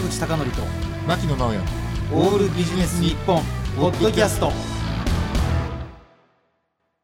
坂口孝則と牧野直哉。オールビジネス日本ポッドキャスト。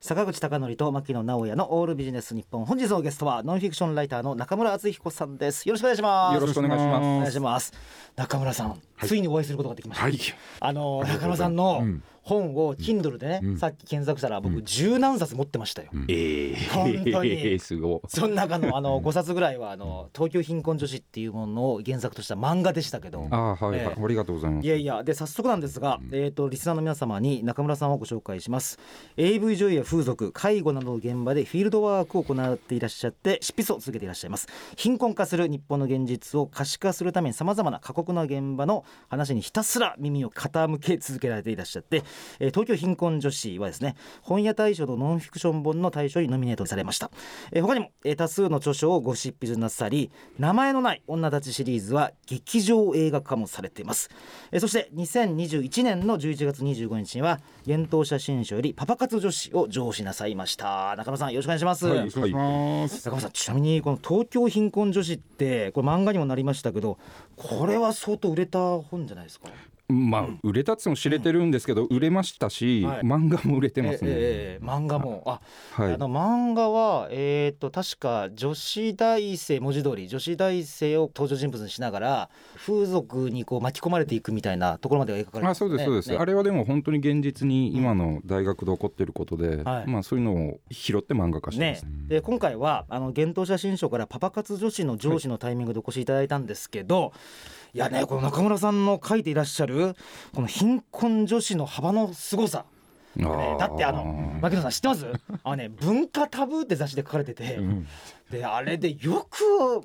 坂口孝則と牧野直哉のオールビジネス日本。本日のゲストはノンフィクションライターの中村敦彦さんです。よろしくお願いします。よろしくお願いします。お願いします。中村さん、ついにお会いすることができました、はい。あの中村さんのうん本を Kindle でね、うん。さっき検索したら僕十何冊持ってましたよ、ええ本当に。すごい。その中のあの5冊ぐらいはあの東京貧困女子っていうものを原作とした漫画でしたけど、あーはい、ありがとうございます。いやいやで早速なんですが、えー、とリスナーの皆様に中村さんをご紹介します。AV 女優や風俗介護などの現場でフィールドワークを行っていらっしゃって執筆を続けていらっしゃいます。貧困化する日本の現実を可視化するためにさまざまな過酷な現場の話にひたすら耳を傾け続けられていらっしゃって、えー東京貧困女子はですね本屋大賞のノンフィクション本の大賞にノミネートされました、えー他にも、えー多数の著書をご執筆なさり名前のない女たちシリーズは劇場映画化もされています、えーそして2021年の11月25日には幻冬写真賞よりパパ活女子を上司なさいました。中村さんよろしくお願いします、はいお願いします。中村さんちなみにこの東京貧困女子ってこれ漫画にもなりましたけどこれは相当売れた本じゃないですか？まあ売れたっつも知れてるんですけど、売れましたし、はい。漫画も売れてますね、ええええ漫画も。あはい。あの漫画は、えー、と確か女子大生文字通り女子大生を登場人物にしながら風俗にこう巻き込まれていくみたいなところまでが描かれてあそうですそうです、ね。あれはでも本当に現実に今の大学で起こってることで、はい。まあそういうのを拾って漫画化してまね。す、、で今回はあの幻冬写真賞からパパ活女子の上司のタイミングでお越しいただいたんですけど、い、やねこの中村さんの書いていらっしゃるこの貧困女子の幅の凄さ。だってあの牧野さん知ってます？あのね文化タブーって雑誌で書かれてて、であれでよく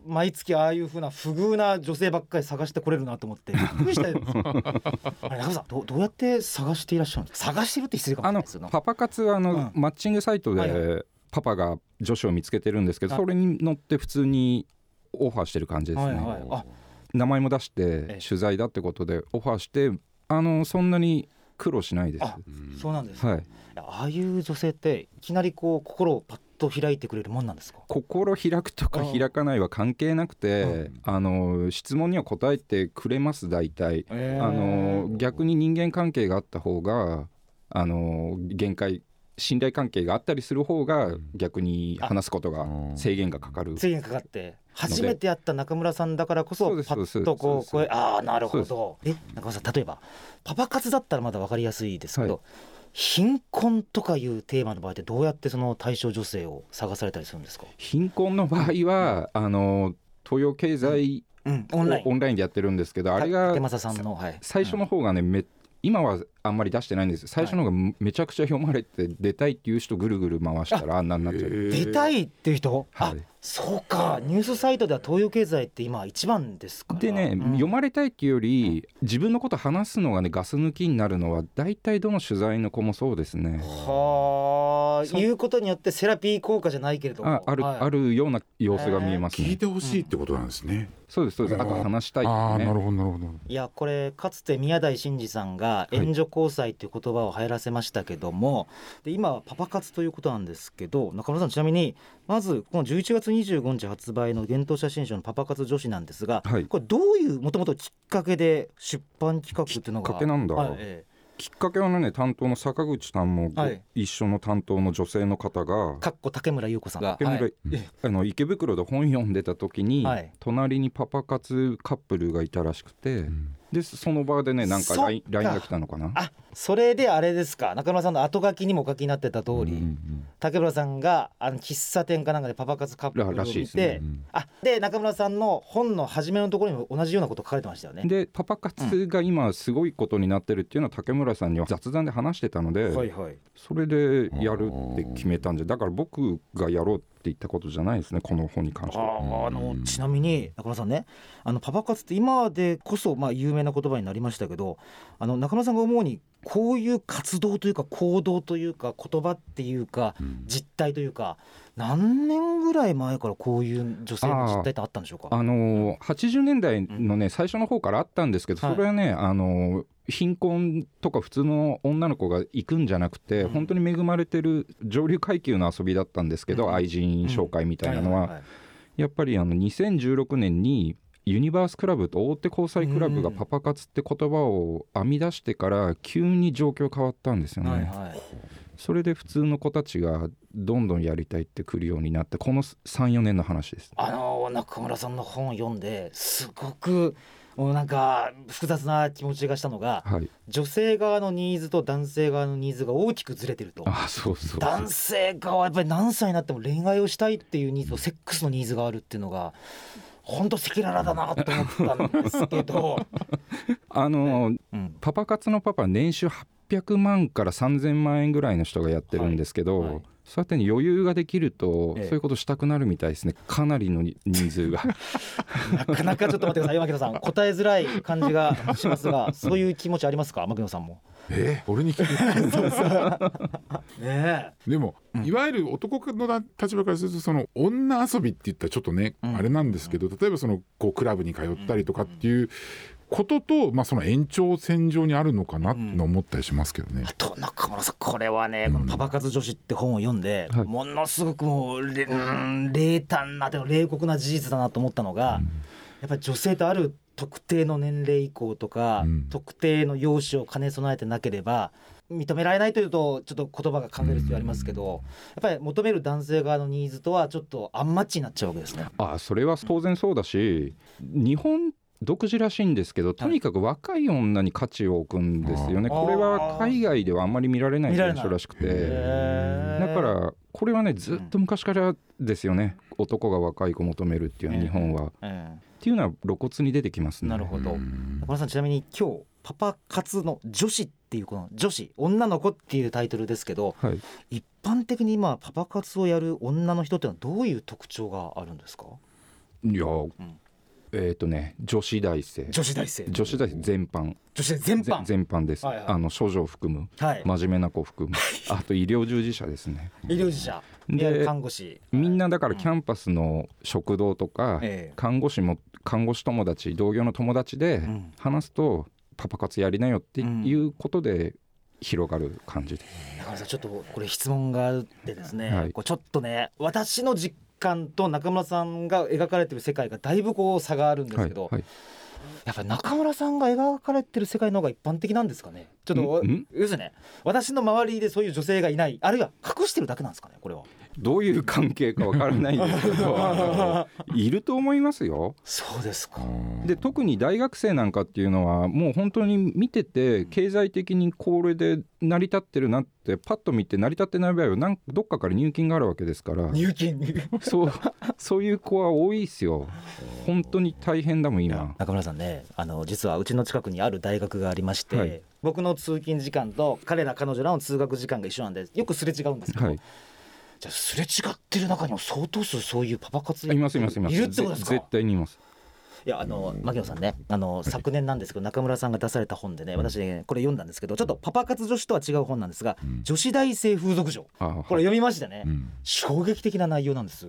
毎月ああいう風な不遇な女性ばっかり探してこれるなと思って。びっくりしたよ。あれ中村さんどうどうやって探していらっしゃるんですか探してるって失礼かもしれないですよパパ活はあの、うん。マッチングサイトはいでパパが女子を見つけてるんですけど、はい。それに乗って普通にオファーしてる感じですね、はいはい。あ名前も出しえて取材だってことでオファーしてあのそんなに苦労しないです。あそうなんですか、はい。ああいう女性っていきなりこう心をパッと開いてくれるもんなんですか？心開くとかあ開かないは関係なくてあの質問には答えてくれます大体。あの逆に人間関係があった方があの限界信頼関係があったりする方が逆に話すことが制限がかかる。制限かかって初めて会った中村さんだからこそパッとこう声ああなるほそどえ中村さん例えばパパ活だったらまだ分かりやすいですけど、はい。貧困とかいうテーマの場合ってどうやってその対象女性を探されたりするんですか、貧困の場合はあの東洋経済うん、をオンライン。オンラインでやってるんですけどあれが竹正さんの、はい、最初の方がねめ今はあんまり出してないんです最初の方がめちゃくちゃ読まれて出たいっていう人ぐるぐる回したらあんなになっちゃう。出たいっていう人、あはい。そうか。ニュースサイトでは東洋経済って今一番ですから。でね、うん。読まれたいっていうより自分のこと話すのがねガス抜きになるのは大体どの取材の子もそうですね。はあそういうことによってセラピー効果じゃないけれども。あある、はい。あるような様子が見えますね。聞いてほしいってことなんですね、そうですそうです。あと話したいね。ああなるほどなるほど。いやこれかつて宮台真司さんが援助交際という言葉を流行らせましたけども、で今はパパ活ということなんですけど中村さんちなみにまずこの11月25日発売の「幻冬写真賞」のパパ活女子なんですが、はい。これどういうもともときっかけで出版企画っていうのがきっかけなんだ。はいえきっかけはね担当の坂口さんもごはい。一緒の担当の女性の方がえかっこ竹村優子さん。が池村はい。あの池袋で本読んでた時に、はい。隣にパパ活カップルがいたらしくて、でその場でねなんか LINE が来たのかな？あそれであれですか？中村さんの後書きにもお書きになってた通り、竹村さんがあの喫茶店かなんかでパパ活カップルをららしい見て、ですねあで中村さんの本の初めのところにも同じようなこと書かれてましたよね。でパパ活が今すごいことになってるっていうのは竹村さんには雑談で話してたので、はいはい。それでやるって決めたんじゃだから僕がやろうって言ったことじゃないですねこの本に関しては。ああのちなみに中村さんねあのパパ活って今でこそまあ有名な言葉になりましたけどあの中村さんが思うにこういう活動というか行動というか言葉っていうか実態というか何年ぐらい前からこういう女性の実態ってあったんでしょうか？あのー80年代のね最初の方からあったんですけどはい。それはね、あのー貧困とか普通の女の子が行くんじゃなくて、うん。本当に恵まれてる上流階級の遊びだったんですけど、うん。愛人紹介みたいなのは、やっぱりあの2016年にユニバースクラブと大手交際クラブがパパ活って言葉を編み出してから急に状況変わったんですよね、はいはい。それで普通の子たちがどんどんやりたいって来るようになってこの34年の話です。あの中村さんの本を読んですごくもうなんか複雑な気持ちがしたのがはい。女性側のニーズと男性側のニーズが大きくずれてると。あそうそうそう。男性側はやっぱり何歳になっても恋愛をしたいっていうニーズとセックスのニーズがあるっていうのが本当赤裸々だなと思ったんですけど、あのうん。パパ活のパパ年収800万から3000万円ぐらいの人がやってるんですけど、はいはいそうやって余裕ができると、ええ。そういうことしたくなるみたいですね。かなりの人数が。なかなかちょっと待ってください牧野さん。答えづらい感じがしますが そういう気持ちありますか？牧野さんも。え俺に聞く ねでも、うん。いわゆる男の立場からするとその女遊びって言ったらちょっとね、うん。あれなんですけど例えばそのこうクラブに通ったりとかっていうことと、まあ、その延長線上にあるのかなって思ったりしますけどね。あと中村さんこれはね「このパパ活女子」って本を読んで、はい。ものすごくもうれうん冷淡な冷酷な事実だなと思ったのが、やっぱり女性とある特定の年齢以降とか、うん。特定の容姿を兼ね備えてなければ認められないというとちょっと言葉が考える必要ありますけど、やっぱり求める男性側のニーズとはちょっとアンマッチになっちゃうわけですね。あそれは当然そうだし日本独自らしいんですけどとにかく若い女に価値を置くんですよね、これは海外ではあんまり見られない現象らしくて。だからこれはねずっと昔からですよね、男が若い子求めるっていうのは日本は、っえ。ていうのは露骨に出てきますね。えなるほど。うん。中村さんちなみに今日パパ活の女子っていうこの女子女の子っていうタイトルですけどはい、一般的に今パパ活をやる女の人ってのはどういう特徴があるんですか？いや、えっ、とね女子大生。女子大生。女子大生全般。女子全ぜ般。全般です、はいはい。あの処女を含むはい。真面目な子を含む。あと医療従事者ですね。医療従事者。で看護師。みんなだからうんキャンパスの食堂とか、ええ。看護師も看護師友達同業の友達でん。話すとパパ活やりなよっていうことで広がる感じで、中村さんちょっとこれ質問があってですね、はい。こうちょっとね私の実感と中村さんが描かれてる世界がだいぶこう差があるんですけど、はいやっぱり中村さんが描かれてる世界の方が一般的なんですかね？ちょっと要するにね私の周りでそういう女性がいないあるいは隠してるだけなんですかねこれはどういう関係かわからないんですけど いると思いますよ。そうですか。で特に大学生なんかっていうのはもう本当に見てて経済的にこれで成り立ってるなってパッと見て成り立ってない場合はなんどっかから入金があるわけですから。入金。そうそういう子は多いですよ。本当に大変だもん今。中村さんねあの実はうちの近くにある大学がありまして、はい。僕の通勤時間と彼ら彼女らの通学時間が一緒なんでよくすれ違うんですけど、はいじゃあすれ違ってる中にも相当数そういうパパ活やいますいますいます。いるってことですか？ぜ絶対にいます。いやあの牧野さんねあの昨年なんですけど中村さんが出された本でね私ねこれ読んだんですけどちょっとパパ活女子とは違う本なんですが、うん。女子大生風俗嬢。あこれ読みましてね、うん。衝撃的な内容なんです。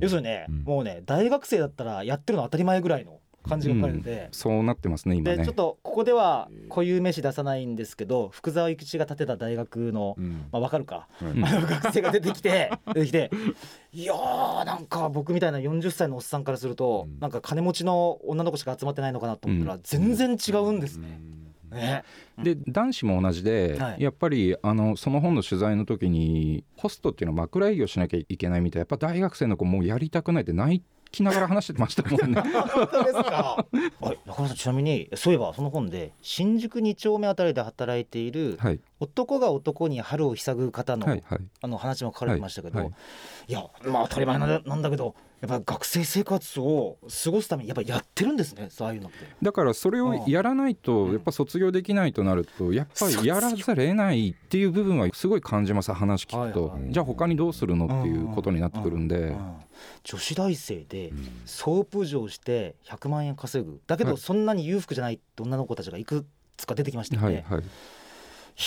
要するにね、うん。もうね大学生だったらやってるの当たり前ぐらいの感じが書かれてて、そうなってますね今ね。でちょっとここでは固有名詞出さないんですけど福沢諭吉が建てた大学の、うん。まあ、分かるか、はいあの学生が出てきて 出てきていやーなんか僕みたいな40歳のおっさんからすると、うん。なんか金持ちの女の子しか集まってないのかなと思ったら、うん。全然違うんです。ね。ねで男子も同じで、はい。やっぱりあのその本の取材の時にホストっていうのは枕営業しなきゃいけないみたいやっぱ大学生の子もうやりたくないって泣きながら話してましたもんね。本当ですか？はい。中村さんちなみにそういえばその本で新宿2丁目あたりで働いているはい。男が男に春をひぐ方の,、はいはい。あの話も書かれてましたけど、はいいはい。やまあ当たり前なんだけどやっぱ学生生活を過ごすためにやっぱやってるんですねそういうのって。だからそれをやらないとやっぱ卒業できないとなるとやっぱりやらざるを得ないっていう部分はすごい感じます話聞くと。はいはい。じゃあ他にどうするのっていうことになってくるんで。うん女子大生でうん。ソープ嬢して100万円稼ぐ。だけはいどそんなに裕福じゃないって女の子たちがいくつか出てきましたよね。はいはい。い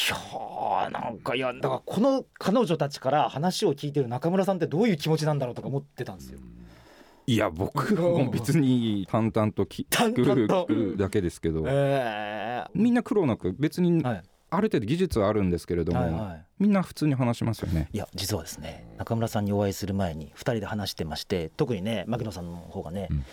やーなんかいやだからこの彼女たちから話を聞いてる中村さんってどういう気持ちなんだろうとか思ってたんですよ。いや僕も別に淡々と聞くだけですけど。えみんな苦労なく別にはい。ある程度技術はあるんですけれども、はいはい。みんな普通に話しますよね。いや実はですね中村さんにお会いする前に2人で話してまして特にね牧野さんの方がね、うん。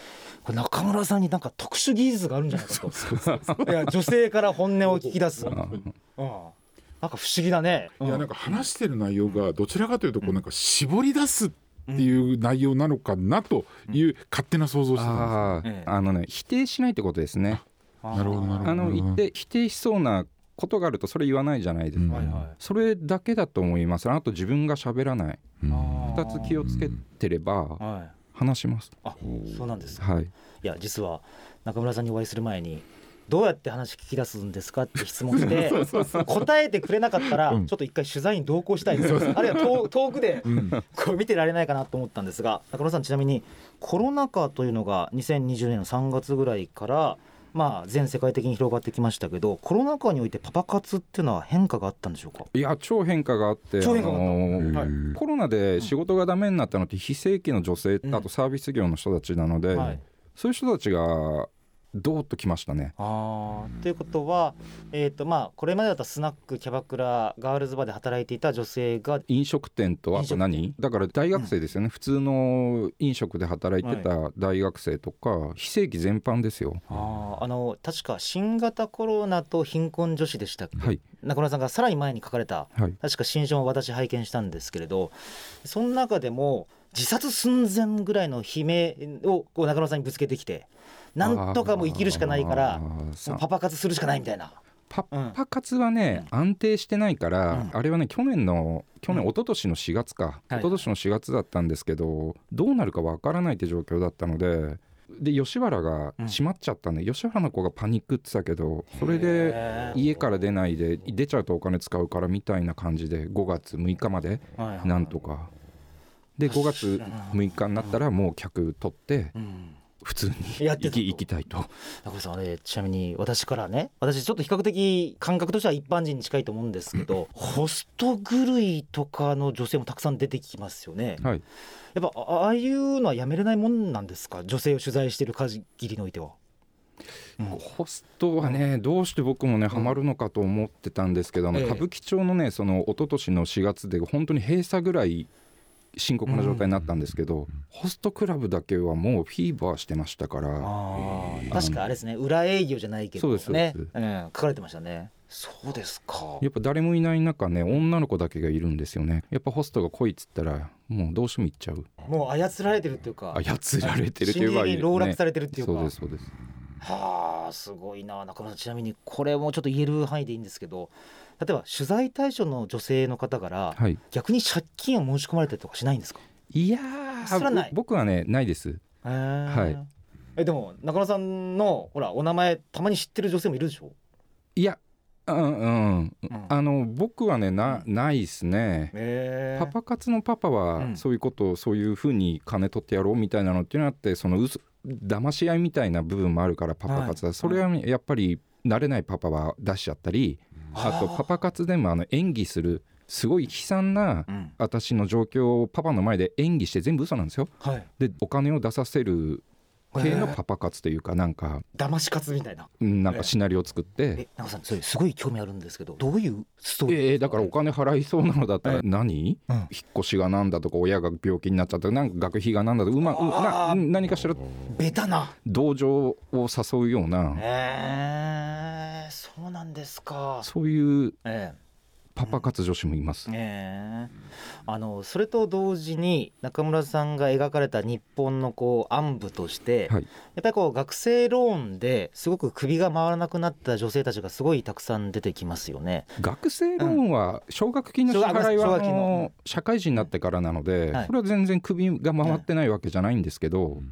これ中村さんになんか特殊技術があるんじゃないかと。いや女性から本音を聞き出す、うん、なんか不思議だね、いやなんか話してる内容がどちらかというとこうなんか絞り出すっていう内容なのかなという勝手な想像をしてたんあええああのね否定しないってことですね。なるほどなるほどあの言って否定しそうなことがあるとそれ言わないじゃないですか。はいはいそれだけだと思います。あと自分が喋らない。ですねあ二つ気をつけてればはい話します。あそうなんですはい。いや実は中村さんにお会いする前にどうやって話聞き出すんですかって質問して 答えてくれなかったらちょうんっと一回取材に同行したいです。あるいは遠遠くでうん。こう見てられないかなと思ったんですが中村さんちなみにコロナ禍というのが2020年の3月ぐらいからまあ全世界的に広がってきましたけどコロナ禍においてパパ活っていうのは変化があったんでしょうか？いや超変化があって超変化があった。あのー。はい。コロナで仕事がダメになったのって非正規の女性、うん。あとサービス業の人たちなので、はい。そういう人たちがどーっときましたね。ということは、えーとまあ、これまでだったらスナックキャバクラガールズバーで働いていた女性が飲食店とあと何？だから大学生ですよね、普通の飲食で働いてた大学生とか、非正規全般ですよ。あーあの確か新型コロナと貧困女子でしたっけ、はい。中村さんがさらに前に書かれたはい。確か新書も私拝見したんですけれどその中でも自殺寸前ぐらいの悲鳴をこう中村さんにぶつけてきてなんとかもう生きるしかないからパパ活するしかないみたいな。パうんパ活はね、安定してないから、うん。あれはね去年の去年、うん。一昨年の4月か、はい。一昨年の4月だったんですけどどうなるかわからないって状況だったのでで吉原が閉まっちゃったんで、吉原の子がパニックってたけどそれで家から出ないで出ちゃうとお金使うからみたいな感じで5月6日までなんとか。で5月6日になったらもう客取ってうん普通にやってたと。行きたいと。中村さんあれちなみに私からね。私ちょっと比較的感覚としては一般人に近いと思うんですけど ホスト狂いとかの女性もたくさん出てきますよね。はい。やっぱあああいうのはやめれないもんなんですか？女性を取材している限りにおいては。ホストはねどうして僕もねハマるのかと思ってたんですけど、歌舞伎町のねその一昨年の4月で本当に閉鎖ぐらい深刻な状態になったんですけど、ホストクラブだけはもうフィーバーしてましたから確かあれですね。裏営業じゃないけどそうですねそうです。うん、書かれてましたね。そうですか。やっぱ誰もいない中ね女の子だけがいるんですよね。やっぱホストが来いっつったらもうどうしても行っちゃう。もう操られてるっていうか。操られてるっていう心理的に籠絡されれてるっていうか。そうですそうです。はあすごいな。中村さんちなみにこれもちょっと言える範囲でいいんですけど例えば取材対象の女性の方からはい。逆に借金を申し込まれたりとかしないんですか？いやそれはない。ー僕はねないです。ははい。えでも中村さんのほらお名前たまに知ってる女性もいるでしょ？いやうんうん。うん。あの僕はねなないですね。へパパ活のパパうはん。そういうことをそういうふうに金取ってやろうみたいなのっていうのがあってその嘘騙し合いみたいな部分もあるからパパ活だ、はい。それはやっぱり慣れないパパは出しちゃったりあとパパ活でもあの演技するすごい悲惨なうん。私の状況をパパの前で演技して全部嘘なんですよ。はい。でお金を出させる系のパパ活というかなんか騙し活みたいな。うんなんかシナリオを作って。えさんそれすごい興味あるんですけどどういうストーリー？えー、だからお金払いそうなのだったら何、うん。引っ越しがなんだとか親が病気になっちゃったなんか学費がなんだとかうまな何かしらベタな。同情を誘うような。えー、そうなんですか。そういうええ。パパ活女子もいます。ええ。あのそれと同時に中村さんが描かれた日本のこう暗部として、はい。やっぱりこう学生ローンですごく首が回らなくなった女性たちがすごいたくさん出てきますよね。学生ローンは奨学金の支払いはあ奨学金の。の社会人になってからなのではい。それは全然首が回ってないわけじゃないんですけど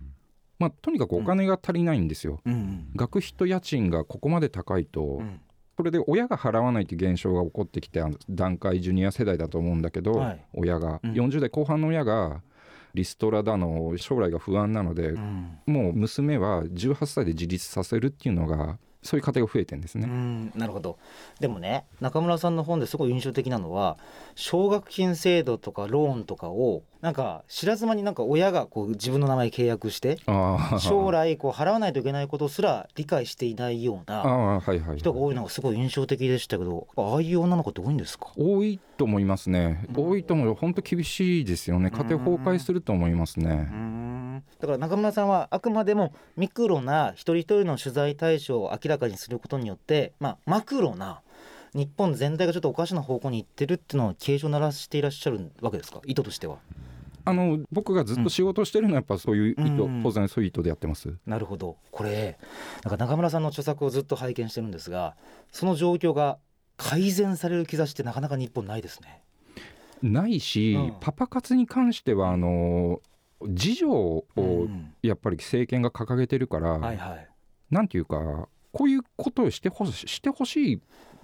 まあとにかくお金が足りないんですよ。うん学費と家賃がここまで高いとうん。それで親が払わないという現象が起こってきて段階ジュニア世代だと思うんだけど、はい。親が、うん。40代後半の親がリストラだの将来が不安なので、うん。もう娘は18歳で自立させるっていうのがそういう家庭が増えてんですね。うんなるほど。でもね中村さんの本ですごい印象的なのは奨学金制度とかローンとかをなんか知らず間になんか親がこう自分の名前契約してあ将来こう払わないといけないことすら理解していないようあな人が多いのがすごい印象的でしたけどああいう女の子って多いんですか？多いと思いますね。多いと思う。本当厳しいですよね。家庭崩壊すると思いますねだから中村さんはあくまでもミクロな一人一人の取材対象を明らかにすることによって、まあ、マクロな日本全体がちょっとおかしな方向に行ってるっていうのを警鐘を鳴らしていらっしゃるわけですか？意図としては。あの僕がずっと仕事してるのはやっぱそういう意図、うん。当然そういう意図でやってます。なるほど。これなんか中村さんの著作をずっと拝見してるんですがその状況が改善される兆しってなかなか日本ないですね。ないし、うん。パパ活に関してはあの自助をうん。やっぱり政権が掲げてるから、はいはい。なんていうかこういうことをしてほししてほしい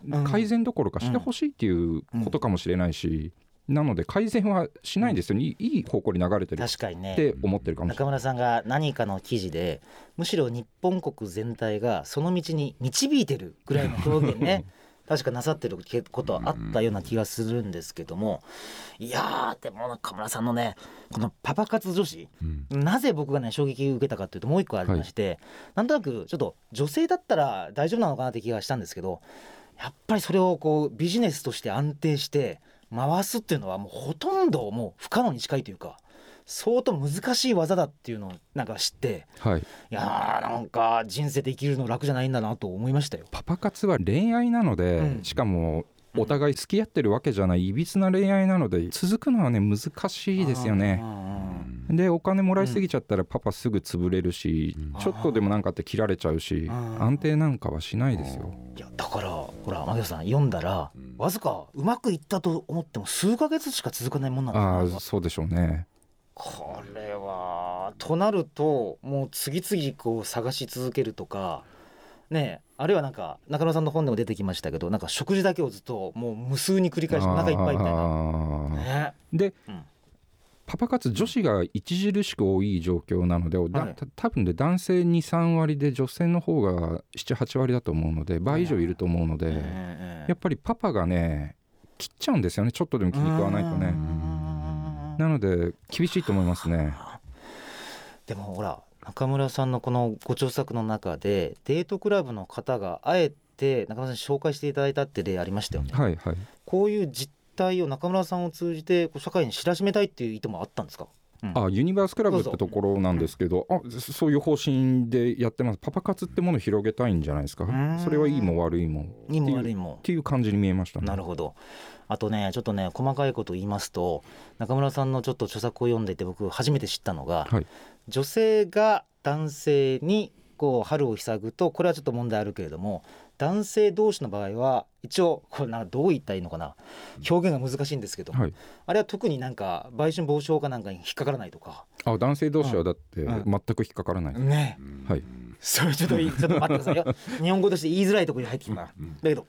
うん。改善どころかしてほしいっていうことかもしれないし、なので改善はしないんですよ、いいいい方向に流れてるっ確かにね。て思ってるかもしれない。中村さんが何かの記事でむしろ日本国全体がその道に導いてるぐらいの表現ね 確かなさってることはあったような気がするんですけどもいやーでも中村さんのねこのパパ活女子うん。なぜ僕がね衝撃を受けたかというともう一個ありまして、なんとなくちょっと女性だったら大丈夫なのかなって気がしたんですけどやっぱりそれをこうビジネスとして安定して回すっていうのはもうほとんどもう不可能に近いというか相当難しい技だっていうのをなんか知ってはい、いやーなんか人生で生きるの楽じゃないんだなと思いましたよ。パパ活は恋愛なので、うんしかもお互い付き合ってるわけじゃないいびつな恋愛なので続くのはね難しいですよね。でお金もらいすぎちゃったらパパすぐ潰れるし、うんちょっとでもなんかあって切られちゃうし、うん安定なんかはしないですよ。いやだからほら牧野さん読んだらうんわずかうまくいったと思っても数ヶ月しか続かないもんなのあかあそうでしょうね。これはとなるともう次々こう探し続けるとかねえあるいはなんか中野さんの本でも出てきましたけどなんか食事だけをずっともう無数に繰り返してお腹いっぱいみたいな。ね。で、うん。パパ活女子が著しく多い状況なので、だはい。た多分で男性23割で女性の方が78割だと思うので倍以上いると思うので、ええやっぱりパパがね切っちゃうんですよね。ちょっとでも気に食わないとうねんなので厳しいと思いますねでもほら中村さんのこのご著作の中でデートクラブの方があえて中村さんに紹介していただいたって例ありましたよね。はいはいこういう実態を中村さんを通じて社会に知らしめたいっていう意図もあったんですか？うん。あユニバースクラブってところなんですけどあそそういう方針でやってます。パパ活ってものを広げたいんじゃないですか？ん。それはいいも悪いも。いいも悪っいも。ていう感じに見えましたね。なるほど。あとねちょっとね細かいこと言いますと中村さんのちょっと著作を読んでいて僕初めて知ったのが、はい。女性が男性にこう春を塞ぐとこれはちょっと問題あるけれども男性同士の場合は一応これなどう言ったらいいのかな。表現が難しいんですけど、はい。あれは特になんか売春防止法かなんかに引っかからないとか。あ男性同士はだってうん。全く引っかからない、ね。はい。それちょっといい ちょっと待ってくださいよ。日本語として言いづらいところに入ってきた。だけど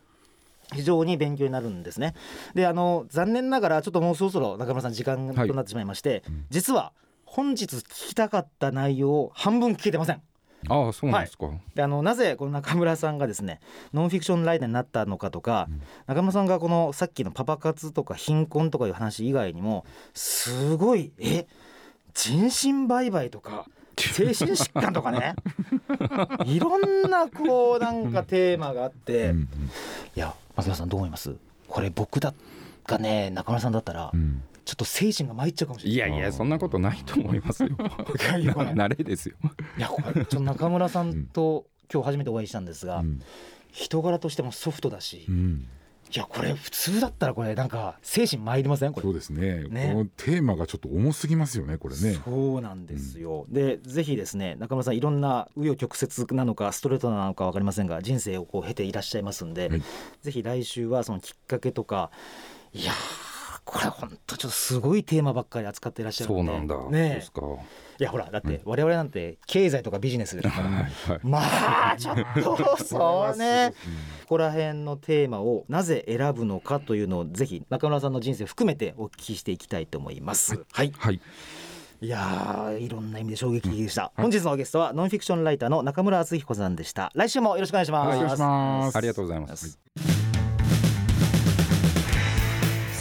非常に勉強になるんですね。であの残念ながらちょっともうそろそろ中村さん時間となってしまいまして、うん。実は本日聞きたかった内容を半分聞けてませんああそうなんですか、であのなぜこの中村さんがですねノンフィクションライターになったのかとか、うん。中村さんがこのさっきのパパ活とか貧困とかいう話以外にもすごいえ人身売買とか 精神疾患とかね いろんなこうなんかテーマがあって、うん。いや松村さんどう思います？これ僕だがね中村さんだったらうんちょっと精神が参っちゃうかもしれない。いやいやそんなことないと思いますよ。いやいやこれ慣れですよ。いやこれちょっと中村さんと今日初めてお会いしたんですが、うん。人柄としてもソフトだし、いうん。やこれ普通だったらこれなんか精神参りません？これ。そうですね。ね。このテーマがちょっと重すぎますよねこれね。そうなんですよ、でぜひですね中村さんいろんな紆余曲折なのかストレートなのか分かりませんが人生をこう経ていらっしゃいますんで、はい。ぜひ来週はそのきっかけとかいやーこれ本当ちょっとすごいテーマばっかり扱っていらっしゃるそうなんだ、ね。ですか。いやほらだって我々なんて経済とかビジネスですから、はい。はいまあちょっとそうね。ここら辺のテーマをなぜ選ぶのかというのをぜひ中村さんの人生を含めてお聞きしていきたいと思います。はい、はい。い。やーいろんな意味で衝撃的でした、本日のゲストはノンフィクションライターの中村敦彦さんでした。来週もよろしくお願いします。よろしくお願い。します。ありがとうございます、